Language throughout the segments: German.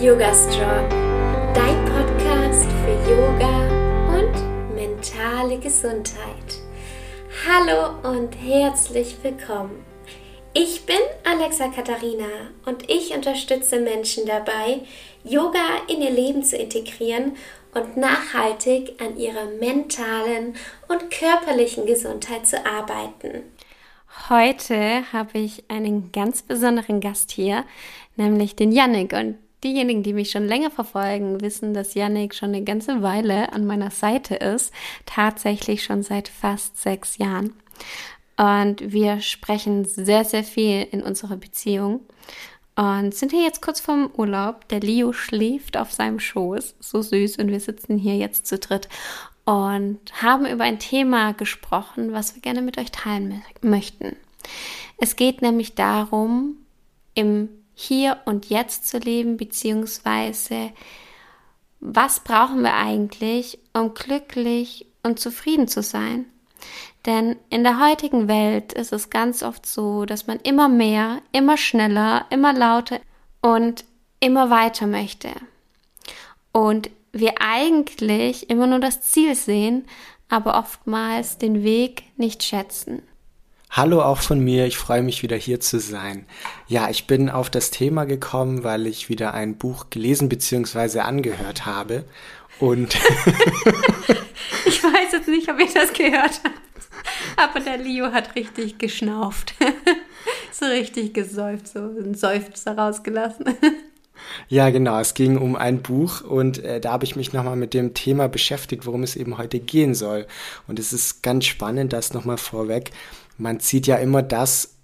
Yoga Strong, dein Podcast für Yoga und mentale Gesundheit. Hallo und herzlich willkommen. Ich bin Alexa Katharina und ich unterstütze Menschen dabei, Yoga in ihr Leben zu integrieren und nachhaltig an ihrer mentalen und körperlichen Gesundheit zu arbeiten. Heute habe ich einen ganz besonderen Gast hier, nämlich den Yannick. Und diejenigen, die mich schon länger verfolgen, wissen, dass Yannick schon eine ganze Weile an meiner Seite ist, tatsächlich schon seit fast sechs Jahren. Und wir sprechen sehr, sehr viel in unserer Beziehung. Und sind hier jetzt kurz vorm Urlaub. Der Leo schläft auf seinem Schoß. So süß. Und wir sitzen hier jetzt zu dritt und haben über ein Thema gesprochen, was wir gerne mit euch teilen möchten. Es geht nämlich darum, im Hier und Jetzt zu leben, beziehungsweise was brauchen wir eigentlich, um glücklich und zufrieden zu sein? Denn in der heutigen Welt ist es ganz oft so, dass man immer mehr, immer schneller, immer lauter und immer weiter möchte. Und wir eigentlich immer nur das Ziel sehen, aber oftmals den Weg nicht schätzen. Hallo auch von mir, ich freue mich wieder hier zu sein. Ja, ich bin auf das Thema gekommen, weil ich wieder ein Buch gelesen bzw. angehört habe. Und ich weiß jetzt nicht, ob ihr das gehört habt. Aber der Leo hat richtig geschnauft. so richtig gesäuft, so ein Seufzer rausgelassen. Ja, genau. Es ging um ein Buch und äh, da habe ich mich nochmal mit dem Thema beschäftigt, worum es eben heute gehen soll. Und es ist ganz spannend, das nochmal vorweg. Man zieht ja immer das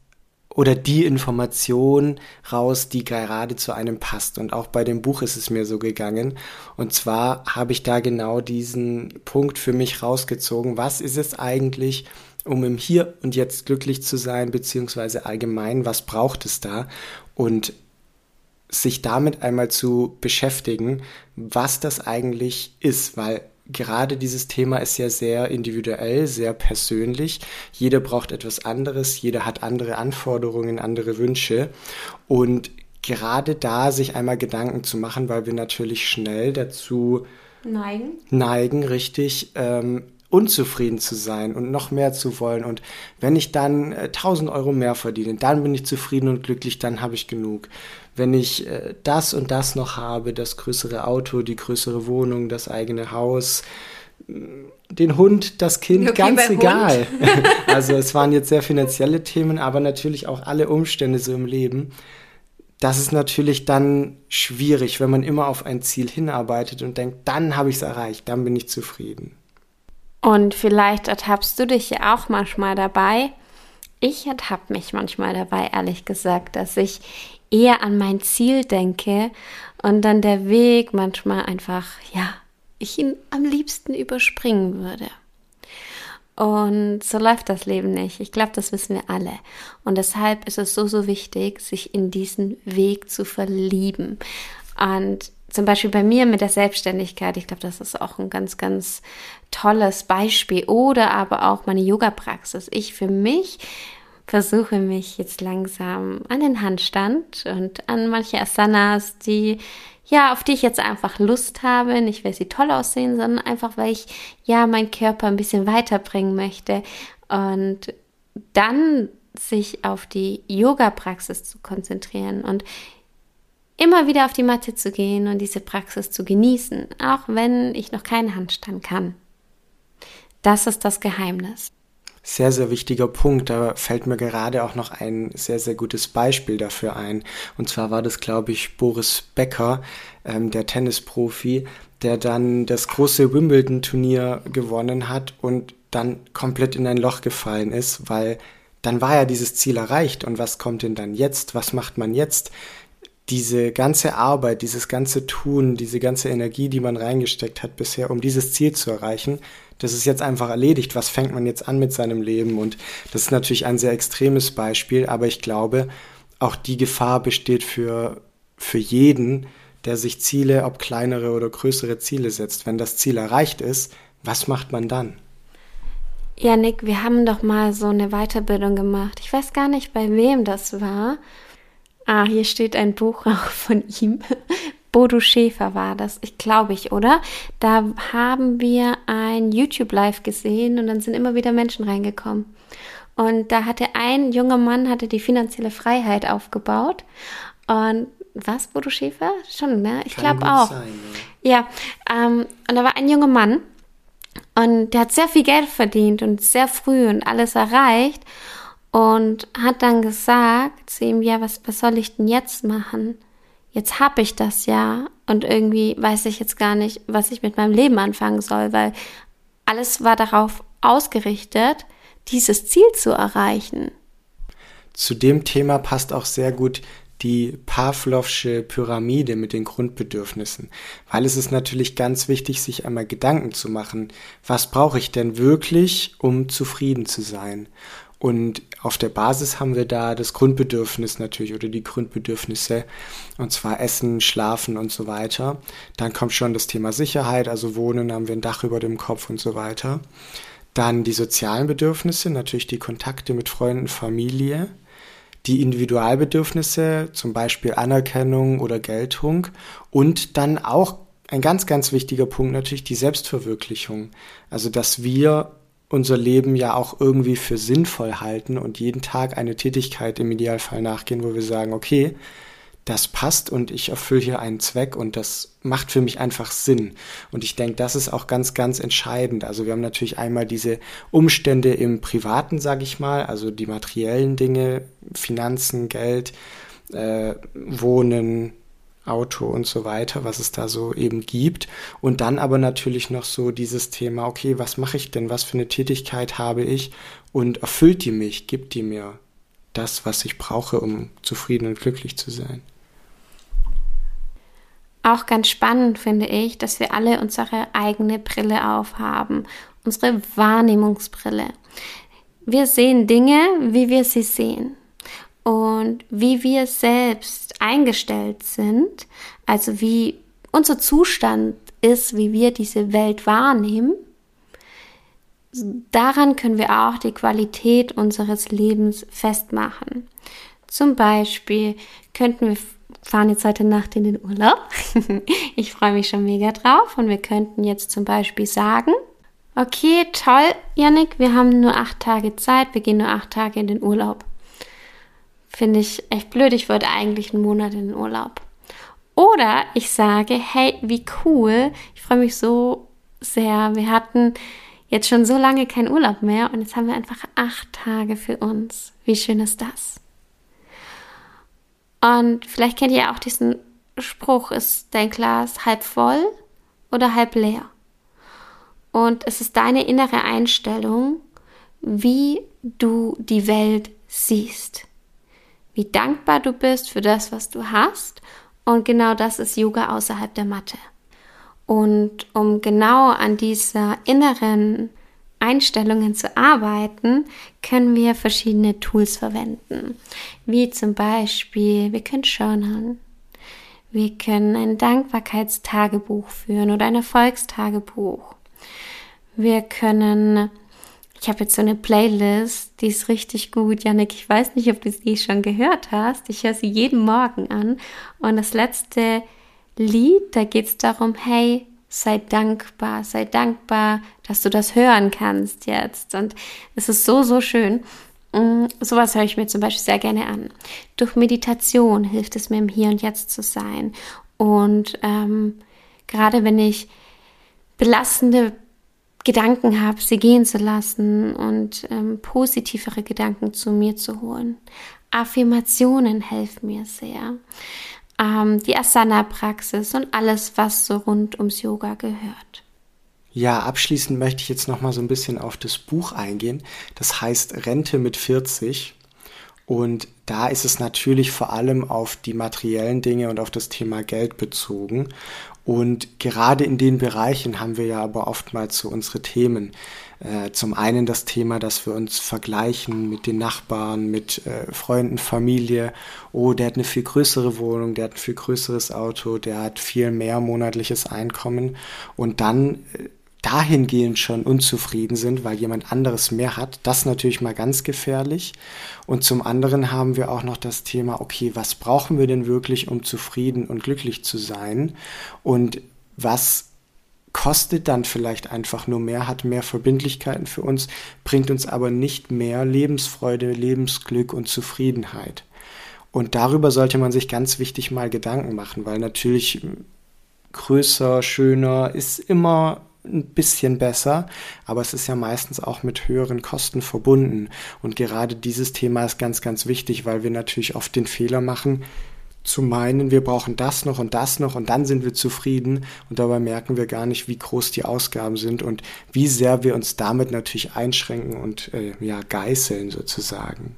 oder die Information raus, die gerade zu einem passt. Und auch bei dem Buch ist es mir so gegangen. Und zwar habe ich da genau diesen Punkt für mich rausgezogen. Was ist es eigentlich, um im Hier und Jetzt glücklich zu sein, beziehungsweise allgemein, was braucht es da? Und sich damit einmal zu beschäftigen, was das eigentlich ist, weil gerade dieses Thema ist ja sehr individuell, sehr persönlich. Jeder braucht etwas anderes, jeder hat andere Anforderungen, andere Wünsche. Und gerade da sich einmal Gedanken zu machen, weil wir natürlich schnell dazu neigen, neigen richtig ähm, unzufrieden zu sein und noch mehr zu wollen. Und wenn ich dann äh, 1000 Euro mehr verdiene, dann bin ich zufrieden und glücklich, dann habe ich genug. Wenn ich äh, das und das noch habe, das größere Auto, die größere Wohnung, das eigene Haus, mm, den Hund, das Kind, okay, ganz egal. also es waren jetzt sehr finanzielle Themen, aber natürlich auch alle Umstände so im Leben. Das ist natürlich dann schwierig, wenn man immer auf ein Ziel hinarbeitet und denkt, dann habe ich es erreicht, dann bin ich zufrieden. Und vielleicht ertappst du dich ja auch manchmal dabei. Ich ertappe mich manchmal dabei, ehrlich gesagt, dass ich eher an mein Ziel denke und dann der Weg manchmal einfach, ja, ich ihn am liebsten überspringen würde. Und so läuft das Leben nicht. Ich glaube, das wissen wir alle. Und deshalb ist es so, so wichtig, sich in diesen Weg zu verlieben. Und zum Beispiel bei mir mit der Selbstständigkeit, ich glaube, das ist auch ein ganz, ganz tolles Beispiel. Oder aber auch meine Yoga-Praxis. Ich für mich versuche mich jetzt langsam an den Handstand und an manche Asanas, die ja, auf die ich jetzt einfach Lust habe, nicht weil sie toll aussehen, sondern einfach weil ich ja meinen Körper ein bisschen weiterbringen möchte und dann sich auf die Yoga-Praxis zu konzentrieren und immer wieder auf die Matte zu gehen und diese Praxis zu genießen, auch wenn ich noch keinen Handstand kann. Das ist das Geheimnis. Sehr, sehr wichtiger Punkt. Da fällt mir gerade auch noch ein sehr, sehr gutes Beispiel dafür ein. Und zwar war das, glaube ich, Boris Becker, ähm, der Tennisprofi, der dann das große Wimbledon-Turnier gewonnen hat und dann komplett in ein Loch gefallen ist, weil dann war ja dieses Ziel erreicht. Und was kommt denn dann jetzt? Was macht man jetzt? Diese ganze Arbeit, dieses ganze Tun, diese ganze Energie, die man reingesteckt hat bisher, um dieses Ziel zu erreichen, das ist jetzt einfach erledigt. Was fängt man jetzt an mit seinem Leben? Und das ist natürlich ein sehr extremes Beispiel, aber ich glaube, auch die Gefahr besteht für, für jeden, der sich Ziele, ob kleinere oder größere Ziele setzt. Wenn das Ziel erreicht ist, was macht man dann? Ja, Nick, wir haben doch mal so eine Weiterbildung gemacht. Ich weiß gar nicht, bei wem das war. Ah, hier steht ein Buch auch von ihm. Bodo Schäfer war das, ich glaube ich, oder? Da haben wir ein YouTube Live gesehen und dann sind immer wieder Menschen reingekommen. Und da hatte ein junger Mann hatte die finanzielle Freiheit aufgebaut und was, Bodo Schäfer? Schon, ne? Ich glaube auch. Sein, ja, ja ähm, und da war ein junger Mann und der hat sehr viel Geld verdient und sehr früh und alles erreicht und hat dann gesagt zu ihm, ja, was, was soll ich denn jetzt machen? Jetzt habe ich das ja und irgendwie weiß ich jetzt gar nicht, was ich mit meinem Leben anfangen soll, weil alles war darauf ausgerichtet, dieses Ziel zu erreichen. Zu dem Thema passt auch sehr gut die Pavlovsche Pyramide mit den Grundbedürfnissen, weil es ist natürlich ganz wichtig, sich einmal Gedanken zu machen, was brauche ich denn wirklich, um zufrieden zu sein? Und auf der Basis haben wir da das Grundbedürfnis natürlich oder die Grundbedürfnisse, und zwar Essen, Schlafen und so weiter. Dann kommt schon das Thema Sicherheit, also Wohnen, haben wir ein Dach über dem Kopf und so weiter. Dann die sozialen Bedürfnisse, natürlich die Kontakte mit Freunden, Familie die Individualbedürfnisse, zum Beispiel Anerkennung oder Geltung und dann auch ein ganz, ganz wichtiger Punkt natürlich die Selbstverwirklichung. Also, dass wir unser Leben ja auch irgendwie für sinnvoll halten und jeden Tag eine Tätigkeit im Idealfall nachgehen, wo wir sagen, okay, das passt und ich erfülle hier einen Zweck und das macht für mich einfach Sinn. Und ich denke, das ist auch ganz, ganz entscheidend. Also wir haben natürlich einmal diese Umstände im Privaten, sage ich mal, also die materiellen Dinge, Finanzen, Geld, äh, Wohnen, Auto und so weiter, was es da so eben gibt. Und dann aber natürlich noch so dieses Thema, okay, was mache ich denn? Was für eine Tätigkeit habe ich? Und erfüllt die mich? Gibt die mir das, was ich brauche, um zufrieden und glücklich zu sein? Auch ganz spannend finde ich, dass wir alle unsere eigene Brille aufhaben, unsere Wahrnehmungsbrille. Wir sehen Dinge, wie wir sie sehen. Und wie wir selbst eingestellt sind, also wie unser Zustand ist, wie wir diese Welt wahrnehmen, daran können wir auch die Qualität unseres Lebens festmachen. Zum Beispiel könnten wir fahren jetzt heute Nacht in den Urlaub. ich freue mich schon mega drauf und wir könnten jetzt zum Beispiel sagen, okay, toll, Yannick, wir haben nur acht Tage Zeit, wir gehen nur acht Tage in den Urlaub. Finde ich echt blöd, ich wollte eigentlich einen Monat in den Urlaub. Oder ich sage, hey, wie cool, ich freue mich so sehr, wir hatten jetzt schon so lange keinen Urlaub mehr und jetzt haben wir einfach acht Tage für uns. Wie schön ist das? Und vielleicht kennt ihr auch diesen Spruch, ist dein Glas halb voll oder halb leer? Und es ist deine innere Einstellung, wie du die Welt siehst. Wie dankbar du bist für das, was du hast. Und genau das ist Yoga außerhalb der Matte. Und um genau an dieser inneren Einstellungen zu arbeiten, können wir verschiedene Tools verwenden. Wie zum Beispiel, wir können journalen. Wir können ein Dankbarkeitstagebuch führen oder ein Erfolgstagebuch. Wir können, ich habe jetzt so eine Playlist, die ist richtig gut. Janik, ich weiß nicht, ob du sie schon gehört hast. Ich höre sie jeden Morgen an. Und das letzte Lied, da geht es darum, hey, sei dankbar, sei dankbar, dass du das hören kannst jetzt. Und es ist so, so schön. Mm, sowas höre ich mir zum Beispiel sehr gerne an. Durch Meditation hilft es mir, im Hier und Jetzt zu sein. Und ähm, gerade wenn ich belastende Gedanken habe, sie gehen zu lassen und ähm, positivere Gedanken zu mir zu holen. Affirmationen helfen mir sehr ähm, die Asana-Praxis und alles, was so rund ums Yoga gehört. Ja, abschließend möchte ich jetzt noch mal so ein bisschen auf das Buch eingehen. Das heißt Rente mit 40. Und da ist es natürlich vor allem auf die materiellen Dinge und auf das Thema Geld bezogen. Und gerade in den Bereichen haben wir ja aber oftmals so unsere Themen. Äh, zum einen das Thema, dass wir uns vergleichen mit den Nachbarn, mit äh, Freunden, Familie. Oh, der hat eine viel größere Wohnung, der hat ein viel größeres Auto, der hat viel mehr monatliches Einkommen. Und dann äh, dahingehend schon unzufrieden sind, weil jemand anderes mehr hat. Das natürlich mal ganz gefährlich. Und zum anderen haben wir auch noch das Thema, okay, was brauchen wir denn wirklich, um zufrieden und glücklich zu sein? Und was kostet dann vielleicht einfach nur mehr, hat mehr Verbindlichkeiten für uns, bringt uns aber nicht mehr Lebensfreude, Lebensglück und Zufriedenheit. Und darüber sollte man sich ganz wichtig mal Gedanken machen, weil natürlich größer, schöner ist immer ein bisschen besser, aber es ist ja meistens auch mit höheren Kosten verbunden. Und gerade dieses Thema ist ganz, ganz wichtig, weil wir natürlich oft den Fehler machen, zu meinen, wir brauchen das noch und das noch und dann sind wir zufrieden und dabei merken wir gar nicht, wie groß die Ausgaben sind und wie sehr wir uns damit natürlich einschränken und äh, ja geißeln sozusagen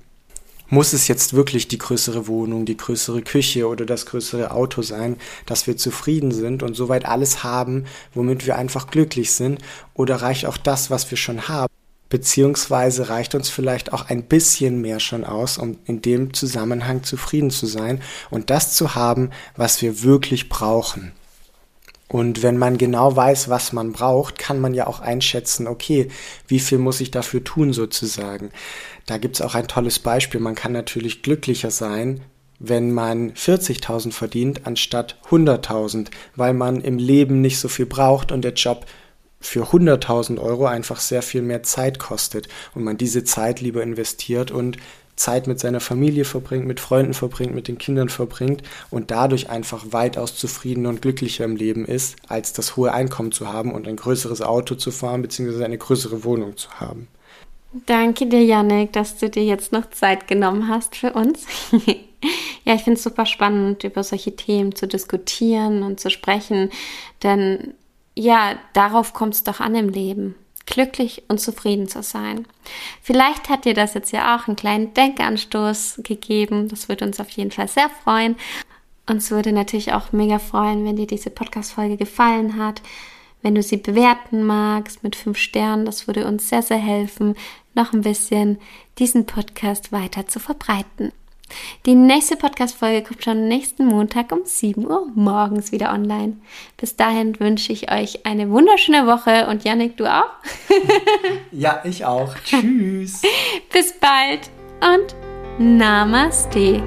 muss es jetzt wirklich die größere Wohnung, die größere Küche oder das größere Auto sein, dass wir zufrieden sind und soweit alles haben, womit wir einfach glücklich sind? Oder reicht auch das, was wir schon haben? Beziehungsweise reicht uns vielleicht auch ein bisschen mehr schon aus, um in dem Zusammenhang zufrieden zu sein und das zu haben, was wir wirklich brauchen. Und wenn man genau weiß, was man braucht, kann man ja auch einschätzen, okay, wie viel muss ich dafür tun sozusagen. Da gibt's auch ein tolles Beispiel. Man kann natürlich glücklicher sein, wenn man 40.000 verdient anstatt 100.000, weil man im Leben nicht so viel braucht und der Job für 100.000 Euro einfach sehr viel mehr Zeit kostet und man diese Zeit lieber investiert und Zeit mit seiner Familie verbringt, mit Freunden verbringt, mit den Kindern verbringt und dadurch einfach weitaus zufriedener und glücklicher im Leben ist, als das hohe Einkommen zu haben und ein größeres Auto zu fahren bzw. eine größere Wohnung zu haben. Danke dir, Janik, dass du dir jetzt noch Zeit genommen hast für uns. ja, ich finde es super spannend, über solche Themen zu diskutieren und zu sprechen, denn ja, darauf kommt es doch an im Leben glücklich und zufrieden zu sein. Vielleicht hat dir das jetzt ja auch einen kleinen Denkanstoß gegeben. Das würde uns auf jeden Fall sehr freuen. Uns würde natürlich auch mega freuen, wenn dir diese Podcast-Folge gefallen hat. Wenn du sie bewerten magst mit fünf Sternen, das würde uns sehr, sehr helfen, noch ein bisschen diesen Podcast weiter zu verbreiten. Die nächste Podcast-Folge kommt schon nächsten Montag um 7 Uhr morgens wieder online. Bis dahin wünsche ich euch eine wunderschöne Woche und Yannick, du auch? ja, ich auch. Tschüss. Bis bald und Namaste.